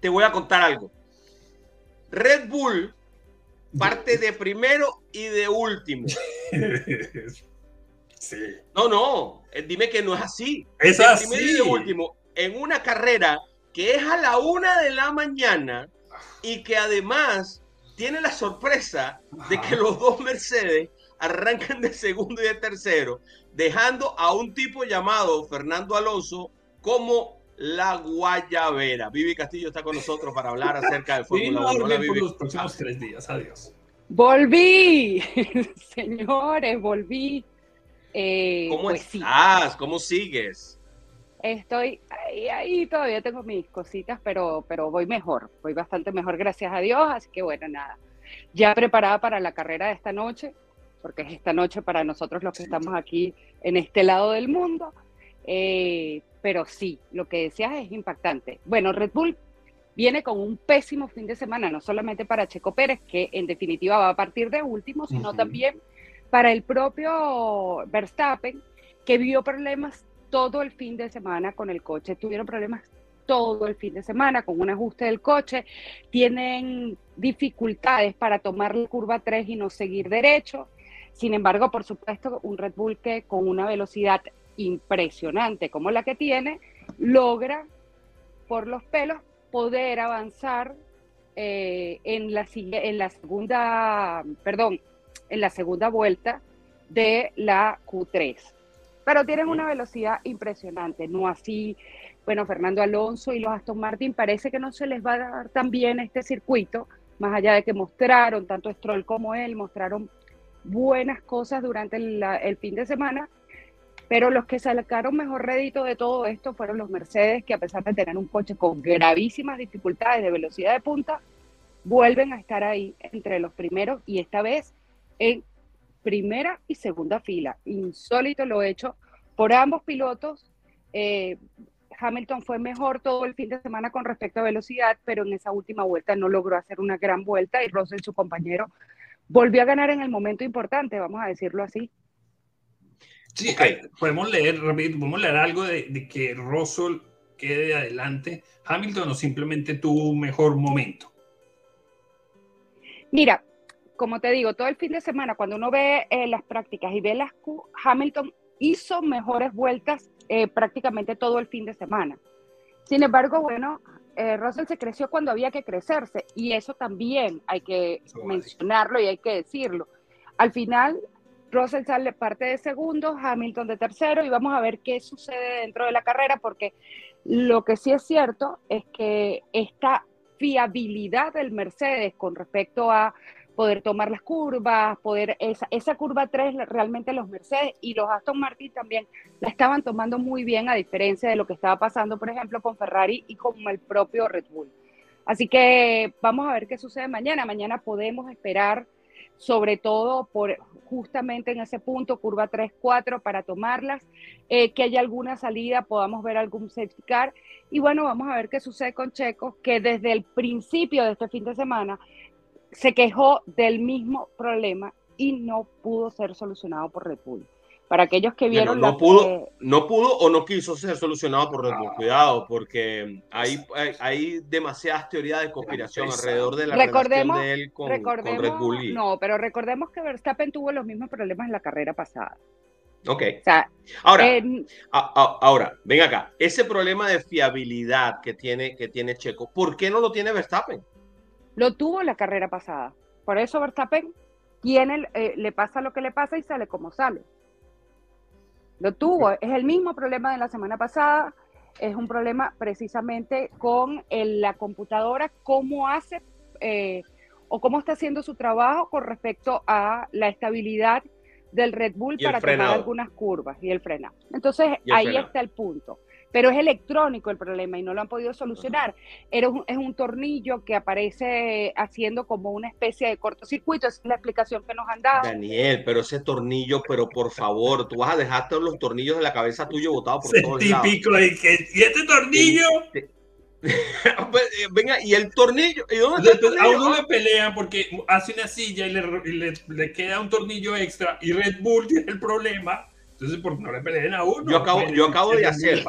te voy a contar algo. Red Bull parte de primero y de último.
Sí.
No, no, eh, dime que no es así.
Es
de
así.
Primero y de último, en una carrera que es a la una de la mañana y que además tiene la sorpresa de que los dos Mercedes arrancan de segundo y de tercero, dejando a un tipo llamado Fernando Alonso como la Guayabera. Vivi Castillo está con nosotros para hablar acerca del Fórmula 1.
por los próximos tres días. Adiós.
Volví, señores, volví. Eh,
¿Cómo pues estás? ¿Cómo sigues?
Estoy ahí, ahí, todavía tengo mis cositas, pero, pero voy mejor, voy bastante mejor, gracias a Dios. Así que bueno, nada, ya preparada para la carrera de esta noche, porque es esta noche para nosotros los que estamos aquí en este lado del mundo. Eh, pero sí, lo que decías es impactante. Bueno, Red Bull viene con un pésimo fin de semana, no solamente para Checo Pérez, que en definitiva va a partir de último, sino también para el propio Verstappen, que vio problemas todo el fin de semana con el coche. Tuvieron problemas todo el fin de semana con un ajuste del coche, tienen dificultades para tomar la curva 3 y no seguir derecho. Sin embargo, por supuesto, un Red Bull que con una velocidad impresionante como la que tiene, logra por los pelos poder avanzar eh, en, la, en la segunda, perdón, en la segunda vuelta de la Q3. Pero tienen una velocidad impresionante, no así, bueno, Fernando Alonso y los Aston Martin parece que no se les va a dar tan bien este circuito, más allá de que mostraron, tanto Stroll como él, mostraron buenas cosas durante el fin de semana, pero los que sacaron mejor rédito de todo esto fueron los Mercedes, que a pesar de tener un coche con gravísimas dificultades de velocidad de punta, vuelven a estar ahí entre los primeros y esta vez en primera y segunda fila. Insólito lo hecho por ambos pilotos. Eh, Hamilton fue mejor todo el fin de semana con respecto a velocidad, pero en esa última vuelta no logró hacer una gran vuelta y Russell, su compañero, volvió a ganar en el momento importante, vamos a decirlo así.
Sí, podemos leer, podemos leer algo de, que Russell quede adelante. Hamilton o simplemente tuvo un mejor momento.
Mira, como te digo, todo el fin de semana, cuando uno ve eh, las prácticas y ve las Q, Hamilton hizo mejores vueltas eh, prácticamente todo el fin de semana. Sin embargo, bueno, eh, Russell se creció cuando había que crecerse y eso también hay que mencionarlo y hay que decirlo. Al final, Russell sale parte de segundo, Hamilton de tercero y vamos a ver qué sucede dentro de la carrera porque lo que sí es cierto es que esta fiabilidad del Mercedes con respecto a poder tomar las curvas, poder esa, esa curva 3 realmente los Mercedes y los Aston Martin también la estaban tomando muy bien a diferencia de lo que estaba pasando por ejemplo con Ferrari y con el propio Red Bull. Así que vamos a ver qué sucede mañana. Mañana podemos esperar sobre todo por justamente en ese punto, curva 3-4 para tomarlas, eh, que haya alguna salida, podamos ver algún safety car. Y bueno, vamos a ver qué sucede con Checo, que desde el principio de este fin de semana se quejó del mismo problema y no pudo ser solucionado por Red Bull. Para aquellos que vieron...
no, pudo, no pudo o no quiso ser solucionado por Red Bull. Cuidado, porque hay, hay, demasiadas teorías de conspiración alrededor de la
recordemos,
relación de él con, Red Bull.
No, pero recordemos que Verstappen tuvo los mismos problemas en la carrera pasada.
Ok. ahora, ahora, ven acá. Ese problema de fiabilidad que tiene, que tiene Checo, ¿por qué no lo tiene Verstappen?
Lo tuvo la carrera pasada. Por eso Verstappen tiene, eh, le pasa lo que le pasa y sale como sale. Lo tuvo, es el mismo problema de la semana pasada. es un problema precisamente con la computadora, cómo hace eh, o cómo está haciendo su trabajo con respecto a la estabilidad del Red Bull para tomar algunas curvas y el freno. Entonces ahí está el punto pero es electrónico el problema y no lo han podido solucionar. Era es un tornillo que aparece haciendo como una especie de cortocircuito, es la explicación que nos han dado.
Daniel, pero ese tornillo, pero por favor, tú vas a dejar todos los tornillos de la cabeza tuyo botados por todos lados.
Típico, ¿y este tornillo?
Pues, eh, venga, y el tornillo. ¿y dónde
está A uno le pelean porque hace una silla y, le, le, queda un tornillo extra y Red Bull tiene el problema entonces, ¿por qué no le peleen a uno?
Yo acabo, yo acabo de hacer.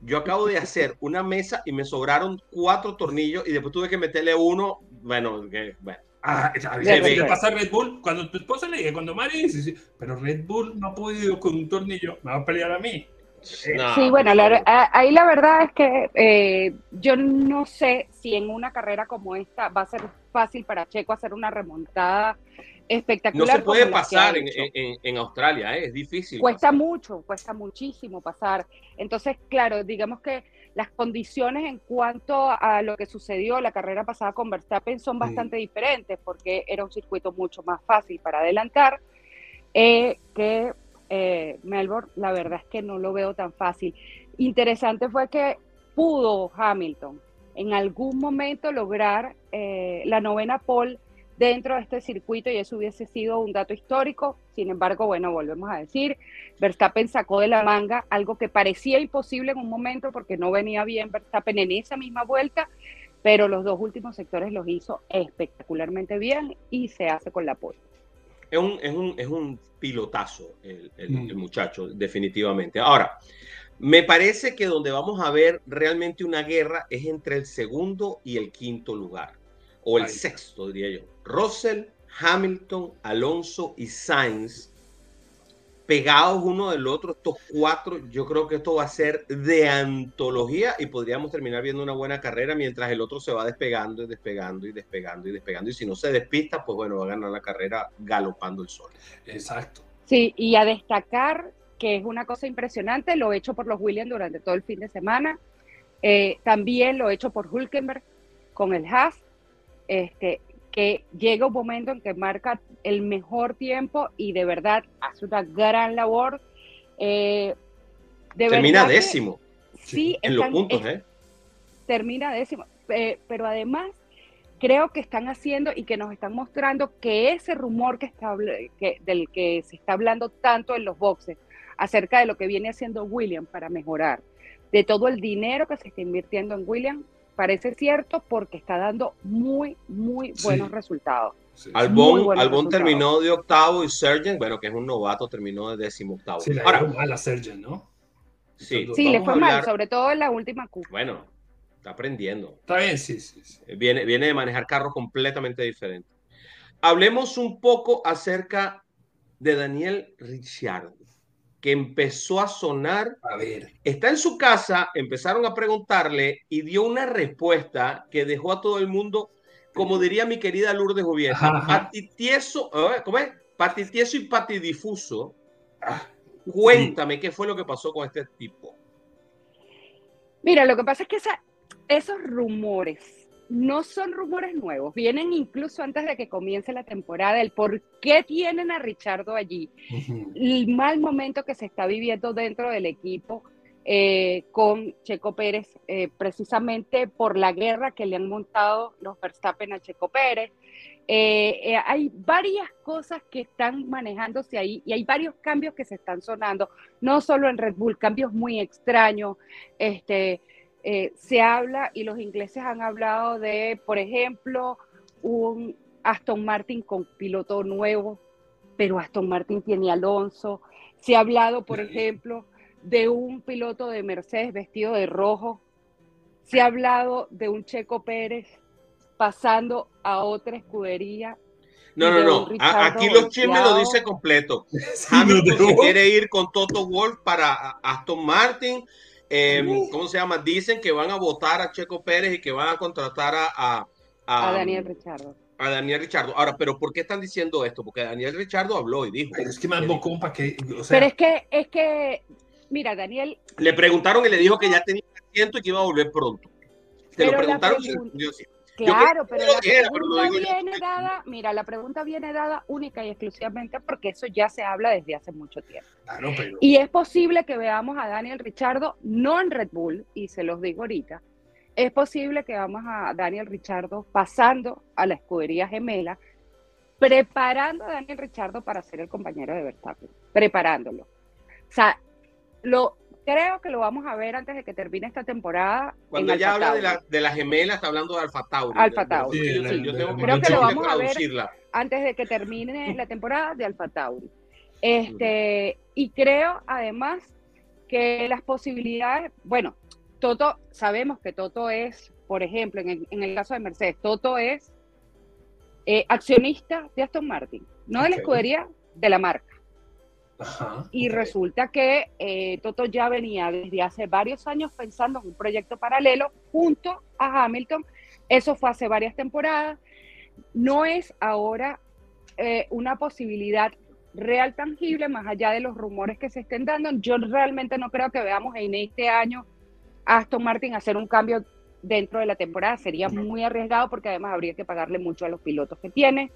Yo acabo de hacer una mesa y me sobraron cuatro tornillos y después tuve que meterle uno. Bueno, que, bueno.
Ah, ¿qué le pasa a Red Bull? Cuando tu esposa le dice, cuando Mari dice, pero Red Bull no ha podido con un tornillo, me va a pelear a mí.
Sí, bueno, ahí la verdad es que eh, yo no sé si en una carrera como esta va a ser fácil para Checo hacer una remontada espectacular.
No se puede pasar en, Australia, ¿eh? es difícil.
Cuesta mucho, cuesta muchísimo pasar. Entonces, claro, digamos que las condiciones en cuanto a lo que sucedió la carrera pasada con Verstappen son bastante diferentes porque era un circuito mucho más fácil para adelantar eh, que eh, Melbourne. La verdad es que no lo veo tan fácil. Interesante fue que pudo Hamilton en algún momento lograr la novena pole dentro de este circuito y eso hubiese sido un dato histórico. Sin embargo, bueno, volvemos a decir, Verstappen sacó de la manga algo que parecía imposible en un momento porque no venía bien Verstappen en esa misma vuelta, pero los dos últimos sectores los hizo espectacularmente bien y se hace con la pole.
Es un, es un, es un pilotazo el, el, mm. el muchacho, definitivamente. Ahora, me parece que donde vamos a ver realmente una guerra es entre el segundo y el quinto lugar o el sexto, diría yo. Russell, Hamilton, Alonso y Sainz pegados uno del otro, estos cuatro, yo creo que esto va a ser de antología y podríamos terminar viendo una buena carrera mientras el otro se va despegando y despegando y despegando y despegando. Y si no se despista, pues bueno, va a ganar la carrera galopando el sol.
Exacto.
Sí, y a destacar que es una cosa impresionante, lo he hecho por los Williams durante todo el fin de semana, eh, también lo he hecho por Hulkenberg con el Haas, este, que llega un momento en que marca el mejor tiempo y de verdad hace una gran labor.
Eh, termina décimo. Sí, en los puntos, ¿eh?
Termina décimo. Eh, pero además, creo que están haciendo y que nos están mostrando que ese rumor que está, que, del que se está hablando tanto en los boxes acerca de lo que viene haciendo William para mejorar, de todo el dinero que se está invirtiendo en William, parece cierto porque está dando muy, muy buenos resultados.
Albon, terminó de octavo y Sergent, bueno, que es un novato, terminó de décimo octavo.
Sí, le Ahora, mal a Sergent, ¿no?
Sí, sí le fue mal, sobre todo en la última curva.
Bueno, está aprendiendo.
Está bien, sí, sí,
Viene, viene de manejar carros completamente diferentes. Hablemos un poco acerca de Daniel Ricciardo que empezó a sonar.
A ver.
Está en su casa, empezaron a preguntarle y dio una respuesta que dejó a todo el mundo, como diría mi querida Lourdes Jubieta, patitieso, ¿cómo es? Patitieso y patidifuso. Ah, Cuéntame qué fue lo que pasó con este tipo.
Mira, lo que pasa es que esos rumores no son rumores nuevos, vienen incluso antes de que comience la temporada, el por qué tienen a Richardo allí, el mal momento que se está viviendo dentro del equipo eh, con Checo Pérez, eh, precisamente por la guerra que le han montado los Verstappen a Checo Pérez. Eh, hay varias cosas que están manejándose ahí y hay varios cambios que se están sonando, no solo en Red Bull, cambios muy extraños, este, eh, se habla y los ingleses han hablado de, por ejemplo, un Aston Martin con piloto nuevo, pero Aston Martin tiene Alonso. Se ha hablado, por ejemplo, de un piloto de Mercedes vestido de rojo. Se ha hablado de un Checo Pérez pasando a otra escudería.
No, no, no. Aquí los chismes lo dice completo. Hamilton quiere ir con Toto Wolf para Aston Martin. Em, ¿cómo se llama? Dicen que van a votar a Checo Pérez y que van a contratar a,
a, Daniel Richardo.
A Daniel Richardo. Ahora, ¿pero por qué están diciendo esto? Porque Daniel Richardo habló y dijo.
Pero es que más para que.
Pero es que, es que mira, Daniel.
Le preguntaron y le dijo que ya tenía asiento y que iba a volver pronto. Te lo preguntaron y respondió así.
Claro, pero la pregunta viene dada, mira, la pregunta viene dada única y exclusivamente porque eso ya se habla desde hace mucho tiempo. Y es posible que veamos a Daniel Richardo no en Red Bull, y se los digo ahorita, es posible que veamos a Daniel Richardo pasando a la escudería gemela, preparando a Daniel Richardo para ser el compañero de Verstappen, preparándolo. O sea, lo, creo que lo vamos a ver antes de que termine esta temporada.
Cuando ella habla de la, de la gemela, está hablando de Alfa Tauri.
Alfa Tauri. creo que lo vamos a ver antes de que termine la temporada de Alfa Tauri. Este, y creo además que las posibilidades, bueno, Toto, sabemos que Toto es, por ejemplo, en el, en el caso de Mercedes, Toto es eh, accionista de Aston Martin, no de la escudería, de la marca y resulta que eh, Toto ya venía desde hace varios años pensando en un proyecto paralelo junto a Hamilton. Eso fue hace varias temporadas. No es ahora eh, una posibilidad real tangible, más allá de los rumores que se estén dando. Yo realmente no creo que veamos en este año a Aston Martin hacer un cambio dentro de la temporada. Sería muy arriesgado porque además habría que pagarle mucho a los pilotos que tiene.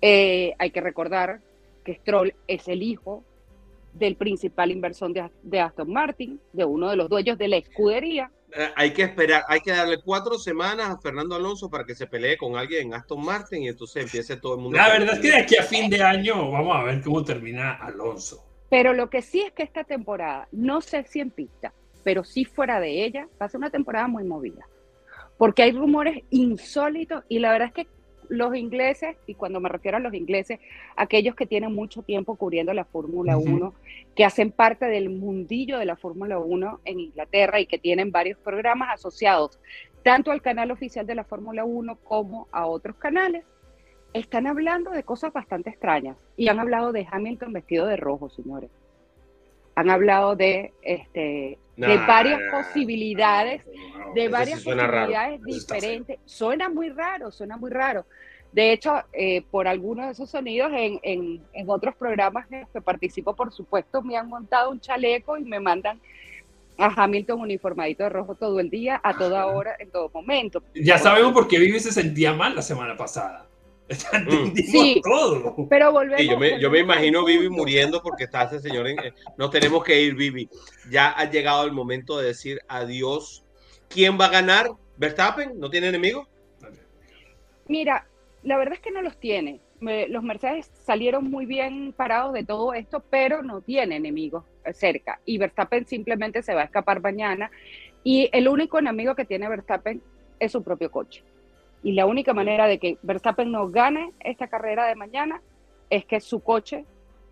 Eh, hay que recordar que Stroll es el hijo del principal inversor de, Aston Martin, de uno de los dueños de la escudería.
Eh, hay que esperar, hay que darle cuatro semanas a Fernando Alonso para que se pelee con alguien en Aston Martin y entonces empiece todo el mundo.
La verdad es que de aquí a fin de año vamos a ver cómo termina Alonso.
Pero lo que sí es que esta temporada, no sé si en pista, pero sí fuera de ella, va a ser una temporada muy movida. Porque hay rumores insólitos y la verdad es que los ingleses, y cuando me refiero a los ingleses, aquellos que tienen mucho tiempo cubriendo la Fórmula 1, que hacen parte del mundillo de la Fórmula 1 en Inglaterra y que tienen varios programas asociados tanto al canal oficial de la Fórmula 1 como a otros canales, están hablando de cosas bastante extrañas y han hablado de Hamilton vestido de rojo, señores. Han hablado de este de varias posibilidades, de varias posibilidades diferentes. Suena muy raro, suena muy raro. De hecho, eh, por algunos de esos sonidos en, en, en, otros programas en los que participo, por supuesto, me han montado un chaleco y me mandan a Hamilton uniformadito de rojo todo el día, a toda hora, en todo momento.
Ya sabemos por qué Vivi se sentía mal la semana pasada.
Mm. Sí, todo. Pero volvemos.
yo, me, yo me imagino Vivi muriendo porque está ese señor. En, nos tenemos que ir, Vivi. Ya ha llegado el momento de decir adiós. ¿Quién va a ganar? ¿Verstappen? ¿No tiene enemigos?
Mira, la verdad es que no los tiene. Los Mercedes salieron muy bien parados de todo esto, pero no tiene enemigos cerca. Y Verstappen simplemente se va a escapar mañana. Y el único enemigo que tiene Verstappen es su propio coche. Y la única manera de que Verstappen no gane esta carrera de mañana es que su coche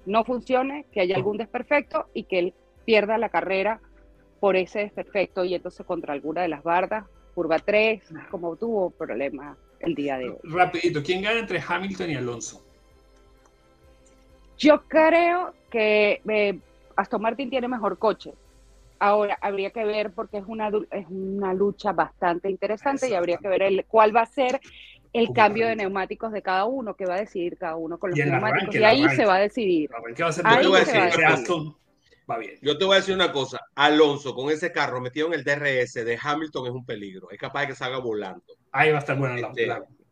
no funcione, que haya algún desperfecto y que él pierda la carrera por ese desperfecto y entonces contra alguna de las bardas, curva 3, como tuvo problemas el día de hoy.
Rapidito, ¿quién gana entre Hamilton y Alonso?
Yo creo que eh, Aston Martin tiene mejor coche, Ahora, habría que ver porque es una, es una lucha bastante interesante y habría que ver el, cuál va a ser el cambio de neumáticos de cada uno, que va a decidir cada uno con los neumáticos. y ahí se va a decidir.
Yo te voy a decir una cosa, Alonso con ese carro metido en el DRS de Hamilton es un peligro, es capaz de que salga volando.
Ahí va a estar buena la, este,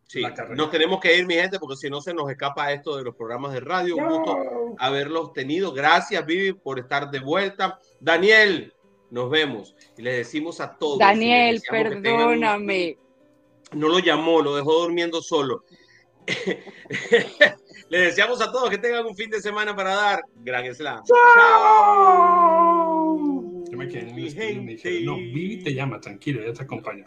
Sí, nos tenemos que ir, mi gente, porque si no se nos escapa esto de los programas de radio. Un gusto haberlos tenido. Gracias, Vivi, por estar de vuelta. Daniel, nos vemos. Y le decimos a todos.
Daniel, perdóname.
No lo llamó, lo dejó durmiendo solo. le deseamos a todos que tengan un fin de semana para dar gran slam.
¡Chao! Yo me quedé en mi No, Vivi te llama, tranquilo, ya te acompaño.